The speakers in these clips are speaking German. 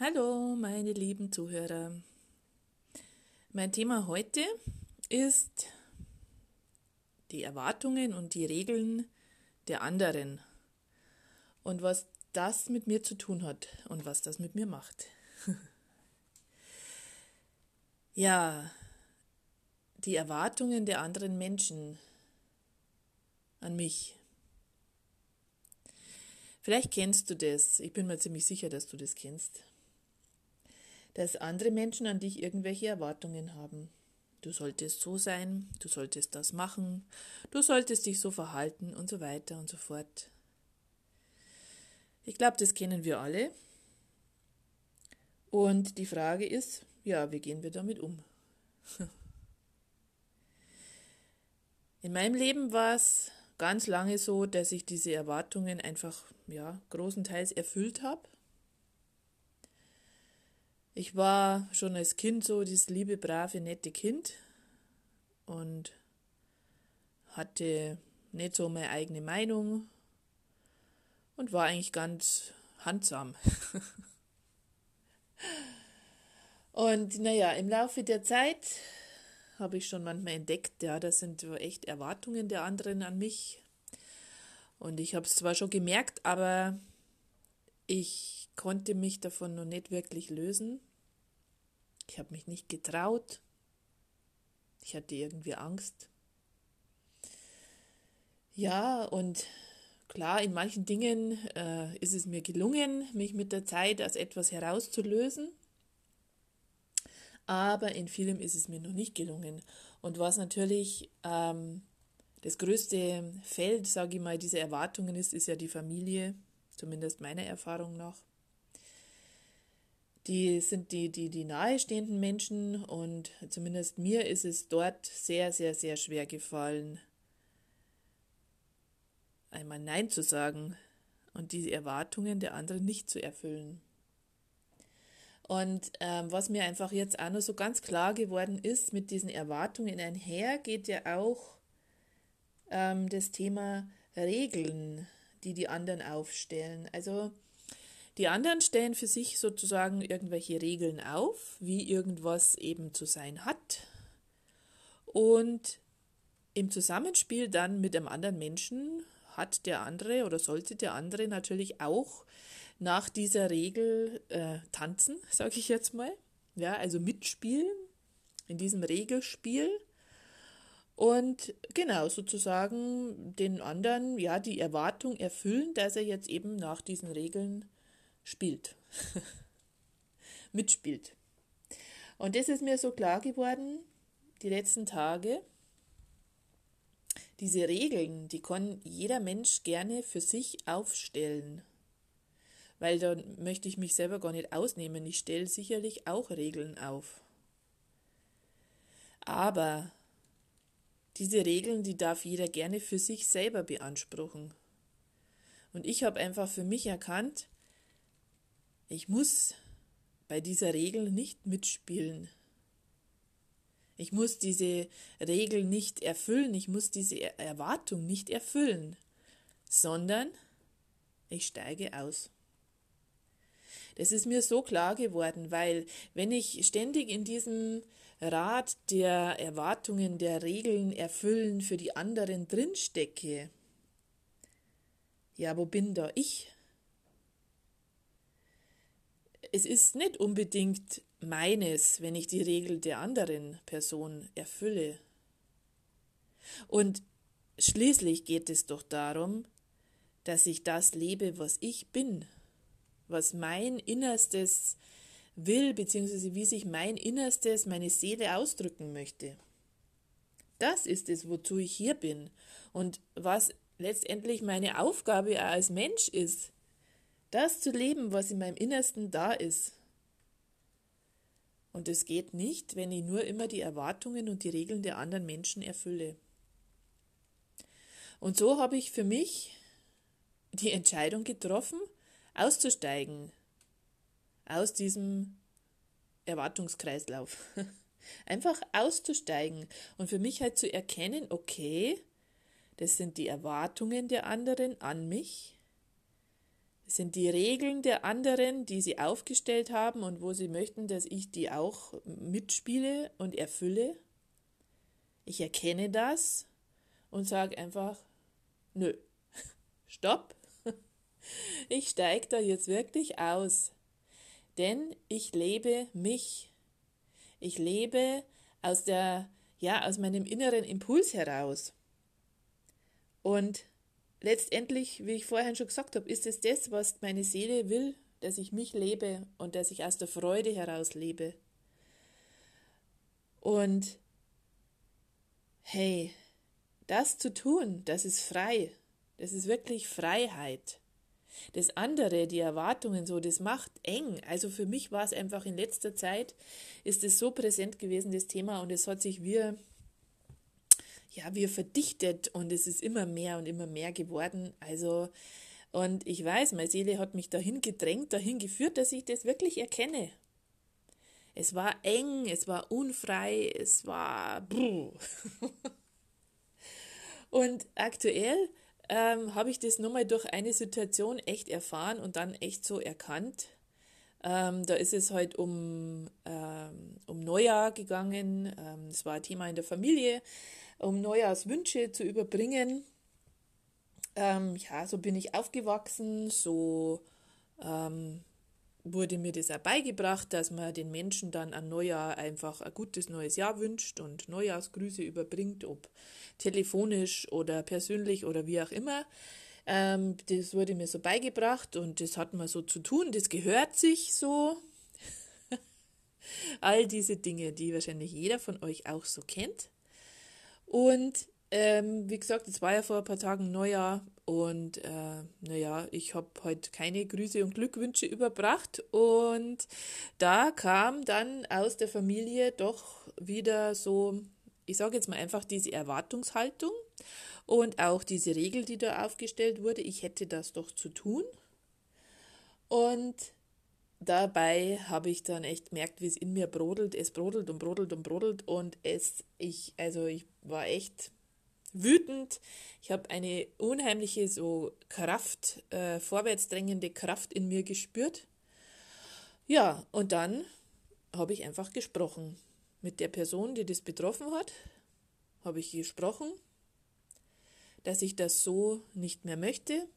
Hallo, meine lieben Zuhörer. Mein Thema heute ist die Erwartungen und die Regeln der anderen und was das mit mir zu tun hat und was das mit mir macht. ja, die Erwartungen der anderen Menschen an mich. Vielleicht kennst du das, ich bin mir ziemlich sicher, dass du das kennst dass andere Menschen an dich irgendwelche Erwartungen haben. Du solltest so sein, du solltest das machen, du solltest dich so verhalten und so weiter und so fort. Ich glaube, das kennen wir alle. Und die Frage ist, ja, wie gehen wir damit um? In meinem Leben war es ganz lange so, dass ich diese Erwartungen einfach, ja, großenteils erfüllt habe. Ich war schon als Kind so dieses liebe, brave, nette Kind und hatte nicht so meine eigene Meinung und war eigentlich ganz handsam. und naja, im Laufe der Zeit habe ich schon manchmal entdeckt, ja, das sind echt Erwartungen der anderen an mich. Und ich habe es zwar schon gemerkt, aber ich konnte mich davon noch nicht wirklich lösen. Ich habe mich nicht getraut. Ich hatte irgendwie Angst. Ja, und klar, in manchen Dingen äh, ist es mir gelungen, mich mit der Zeit aus etwas herauszulösen. Aber in vielem ist es mir noch nicht gelungen. Und was natürlich ähm, das größte Feld, sage ich mal, dieser Erwartungen ist, ist ja die Familie, zumindest meiner Erfahrung nach die sind die, die, die nahestehenden Menschen und zumindest mir ist es dort sehr, sehr, sehr schwer gefallen, einmal Nein zu sagen und die Erwartungen der anderen nicht zu erfüllen. Und ähm, was mir einfach jetzt auch noch so ganz klar geworden ist, mit diesen Erwartungen einher geht ja auch ähm, das Thema Regeln, die die anderen aufstellen. Also die anderen stellen für sich sozusagen irgendwelche Regeln auf, wie irgendwas eben zu sein hat. Und im Zusammenspiel dann mit einem anderen Menschen hat der andere oder sollte der andere natürlich auch nach dieser Regel äh, tanzen, sage ich jetzt mal. Ja, also mitspielen in diesem Regelspiel. Und genau, sozusagen den anderen, ja, die Erwartung erfüllen, dass er jetzt eben nach diesen Regeln spielt, mitspielt. Und das ist mir so klar geworden, die letzten Tage. Diese Regeln, die kann jeder Mensch gerne für sich aufstellen. Weil da möchte ich mich selber gar nicht ausnehmen. Ich stelle sicherlich auch Regeln auf. Aber diese Regeln, die darf jeder gerne für sich selber beanspruchen. Und ich habe einfach für mich erkannt, ich muss bei dieser Regel nicht mitspielen. Ich muss diese Regel nicht erfüllen, ich muss diese Erwartung nicht erfüllen, sondern ich steige aus. Das ist mir so klar geworden, weil wenn ich ständig in diesem Rad der Erwartungen, der Regeln erfüllen für die anderen drinstecke, ja, wo bin da ich? Es ist nicht unbedingt meines, wenn ich die Regel der anderen Person erfülle. Und schließlich geht es doch darum, dass ich das lebe, was ich bin, was mein Innerstes will, beziehungsweise wie sich mein Innerstes, meine Seele ausdrücken möchte. Das ist es, wozu ich hier bin und was letztendlich meine Aufgabe als Mensch ist, das zu leben, was in meinem Innersten da ist. Und es geht nicht, wenn ich nur immer die Erwartungen und die Regeln der anderen Menschen erfülle. Und so habe ich für mich die Entscheidung getroffen, auszusteigen aus diesem Erwartungskreislauf. Einfach auszusteigen und für mich halt zu erkennen, okay, das sind die Erwartungen der anderen an mich Es sind die Regeln der anderen, die sie aufgestellt haben und wo sie möchten, dass ich die auch mitspiele und erfülle. Ich erkenne das und sage einfach, nö, stopp, ich steige da jetzt wirklich aus, denn ich lebe mich. Ich lebe aus der, ja, aus meinem inneren Impuls heraus. Und letztendlich, wie ich vorhin schon gesagt habe, ist es das, was meine Seele will, dass ich mich lebe und dass ich aus der Freude heraus lebe. Und hey, das zu tun, das ist frei. Das ist wirklich Freiheit. Das andere, die Erwartungen so, das macht eng. Also für mich war es einfach in letzter Zeit, ist es so präsent gewesen, das Thema, und es hat sich wie ja, wir verdichtet und es ist immer mehr und immer mehr geworden. Also, und ich weiß, meine Seele hat mich dahin gedrängt, dahin geführt, dass ich das wirklich erkenne. Es war eng, es war unfrei, es war. und aktuell ähm, habe ich das nochmal durch eine Situation echt erfahren und dann echt so erkannt. Ähm, da ist es halt um, ähm, um Neujahr gegangen. Es ähm, war ein Thema in der Familie um Neujahrswünsche zu überbringen. Ähm, ja, so bin ich aufgewachsen, so ähm, wurde mir das auch beigebracht, dass man den Menschen dann an Neujahr einfach ein gutes neues Jahr wünscht und Neujahrsgrüße überbringt, ob telefonisch oder persönlich oder wie auch immer. Ähm, das wurde mir so beigebracht und das hat man so zu tun, das gehört sich so. All diese Dinge, die wahrscheinlich jeder von euch auch so kennt. Und ähm, wie gesagt, es war ja vor ein paar Tagen Neujahr und äh, naja, ich habe heute keine Grüße und Glückwünsche überbracht und da kam dann aus der Familie doch wieder so, ich sage jetzt mal einfach diese Erwartungshaltung und auch diese Regel, die da aufgestellt wurde, ich hätte das doch zu tun. Und dabei habe ich dann echt gemerkt, wie es in mir brodelt. Es brodelt und brodelt und brodelt und es, ich, also ich war echt wütend. Ich habe eine unheimliche so Kraft, äh, vorwärtsdrängende Kraft in mir gespürt. Ja, und dann habe ich einfach gesprochen. Mit der Person, die das betroffen hat, habe ich gesprochen, dass ich das so nicht mehr möchte,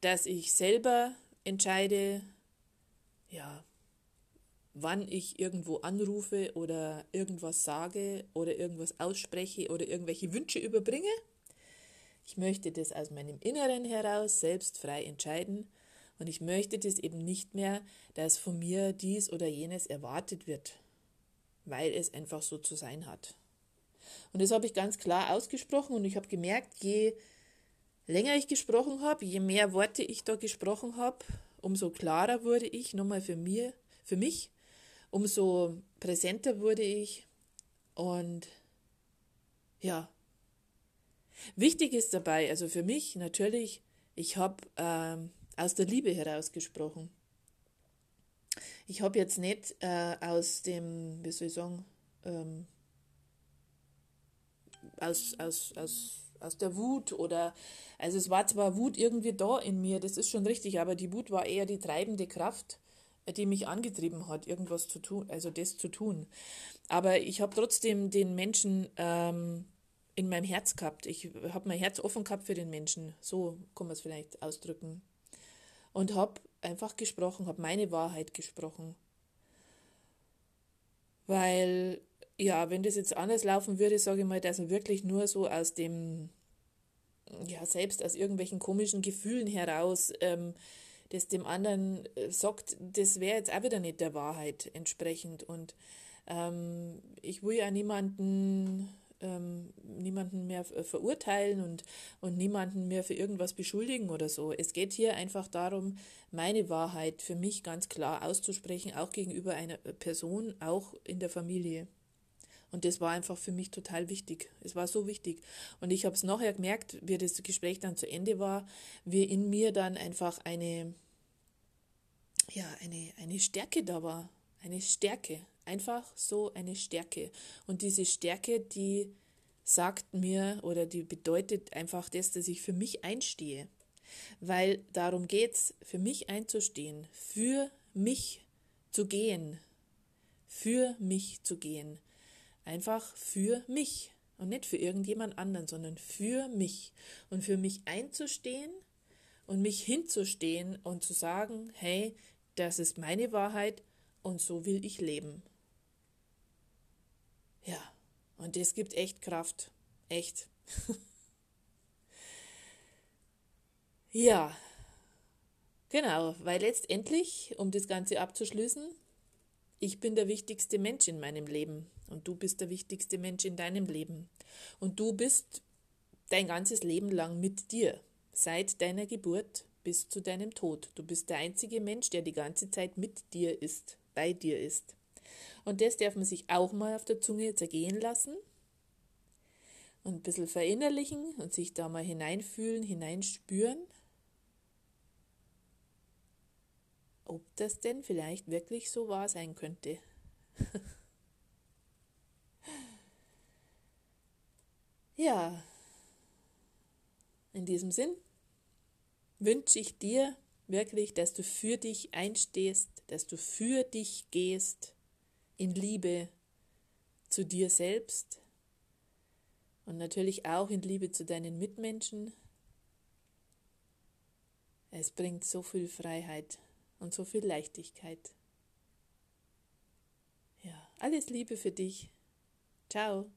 dass ich selber entscheide, ja, wann ich irgendwo anrufe oder irgendwas sage oder irgendwas ausspreche oder irgendwelche Wünsche überbringe. Ich möchte das aus meinem Inneren heraus selbst frei entscheiden und ich möchte das eben nicht mehr, dass von mir dies oder jenes erwartet wird, weil es einfach so zu sein hat. Und das habe ich ganz klar ausgesprochen und ich habe gemerkt, je länger ich gesprochen habe, je mehr Worte ich da gesprochen habe, umso klarer wurde ich nochmal für mir, für mich, umso präsenter wurde ich und ja. Wichtig ist dabei, also für mich natürlich, ich habe ähm, aus der Liebe heraus gesprochen. Ich habe jetzt nicht äh, aus dem, wie soll ich sagen, ähm, aus, aus, aus aus der Wut oder, also es war zwar Wut irgendwie da in mir, das ist schon richtig, aber die Wut war eher die treibende Kraft, die mich angetrieben hat, irgendwas zu tun, also das zu tun. Aber ich habe trotzdem den Menschen ähm, in meinem Herz gehabt. Ich habe mein Herz offen gehabt für den Menschen, so kann man es vielleicht ausdrücken. Und habe einfach gesprochen, habe meine Wahrheit gesprochen. Weil ja, wenn das jetzt anders laufen würde, sage ich mal, dass er wirklich nur so aus dem, ja, selbst aus irgendwelchen komischen Gefühlen heraus, ähm, das dem anderen äh, sagt, das wäre jetzt auch wieder nicht der Wahrheit entsprechend. Und ähm, ich will ja niemanden, ähm, niemanden mehr verurteilen und, und niemanden mehr für irgendwas beschuldigen oder so. Es geht hier einfach darum, meine Wahrheit für mich ganz klar auszusprechen, auch gegenüber einer Person, auch in der Familie. Und das war einfach für mich total wichtig. Es war so wichtig. Und ich habe es nachher gemerkt, wie das Gespräch dann zu Ende war, wie in mir dann einfach eine, ja, eine, eine Stärke da war. Eine Stärke. Einfach so eine Stärke. Und diese Stärke, die sagt mir oder die bedeutet einfach das, dass ich für mich einstehe. Weil darum geht's, für mich einzustehen, für mich zu gehen, für mich zu gehen. Einfach für mich und nicht für irgendjemand anderen, sondern für mich. Und für mich einzustehen und mich hinzustehen und zu sagen, hey, das ist meine Wahrheit und so will ich leben. Ja, und das gibt echt Kraft. Echt. ja, genau, weil letztendlich, um das Ganze abzuschließen, ich bin der wichtigste Mensch in meinem Leben und du bist der wichtigste Mensch in deinem Leben. Und du bist dein ganzes Leben lang mit dir, seit deiner Geburt bis zu deinem Tod. Du bist der einzige Mensch, der die ganze Zeit mit dir ist, bei dir ist. Und das darf man sich auch mal auf der Zunge zergehen lassen und ein bisschen verinnerlichen und sich da mal hineinfühlen, hineinspüren, ob das denn vielleicht wirklich so wahr sein könnte. ja, in diesem Sinn wünsche ich dir wirklich, dass du für dich einstehst, dass du für dich gehst, in Liebe zu dir selbst und natürlich auch in Liebe zu deinen Mitmenschen. Es bringt so viel Freiheit und so viel Leichtigkeit. Ja, alles Liebe für dich. Ciao.